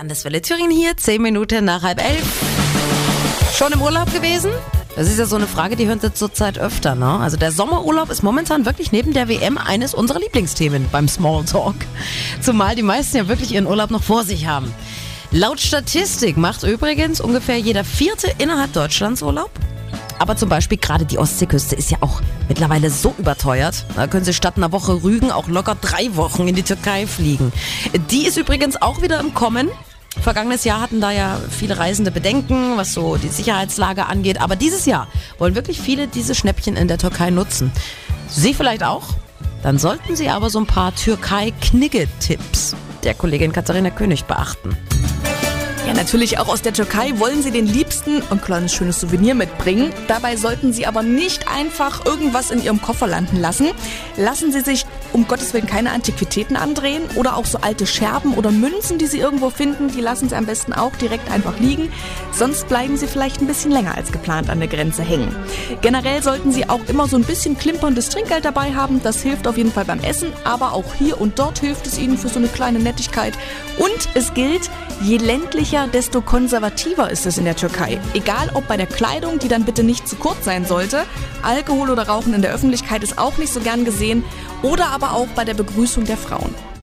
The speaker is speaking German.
Landeswelle Thüringen hier, zehn Minuten nach halb elf. Schon im Urlaub gewesen? Das ist ja so eine Frage, die hören Sie zurzeit öfter, ne? Also der Sommerurlaub ist momentan wirklich neben der WM eines unserer Lieblingsthemen beim Smalltalk. Zumal die meisten ja wirklich ihren Urlaub noch vor sich haben. Laut Statistik macht übrigens ungefähr jeder Vierte innerhalb Deutschlands Urlaub. Aber zum Beispiel gerade die Ostseeküste ist ja auch mittlerweile so überteuert. Da können Sie statt einer Woche Rügen auch locker drei Wochen in die Türkei fliegen. Die ist übrigens auch wieder im Kommen. Vergangenes Jahr hatten da ja viele Reisende Bedenken, was so die Sicherheitslage angeht. Aber dieses Jahr wollen wirklich viele diese Schnäppchen in der Türkei nutzen. Sie vielleicht auch? Dann sollten Sie aber so ein paar Türkei-Knigge-Tipps der Kollegin Katharina König beachten. Ja, natürlich auch aus der Türkei wollen sie den Liebsten ein kleines schönes Souvenir mitbringen. Dabei sollten sie aber nicht einfach irgendwas in ihrem Koffer landen lassen. Lassen sie sich um Gottes Willen keine Antiquitäten andrehen oder auch so alte Scherben oder Münzen, die sie irgendwo finden, die lassen sie am besten auch direkt einfach liegen. Sonst bleiben sie vielleicht ein bisschen länger als geplant an der Grenze hängen. Generell sollten sie auch immer so ein bisschen klimperndes Trinkgeld dabei haben. Das hilft auf jeden Fall beim Essen, aber auch hier und dort hilft es ihnen für so eine kleine Nettigkeit. Und es gilt, je ländlicher, desto konservativer ist es in der Türkei. Egal ob bei der Kleidung, die dann bitte nicht zu kurz sein sollte, Alkohol oder Rauchen in der Öffentlichkeit ist auch nicht so gern gesehen oder aber auch bei der Begrüßung der Frauen.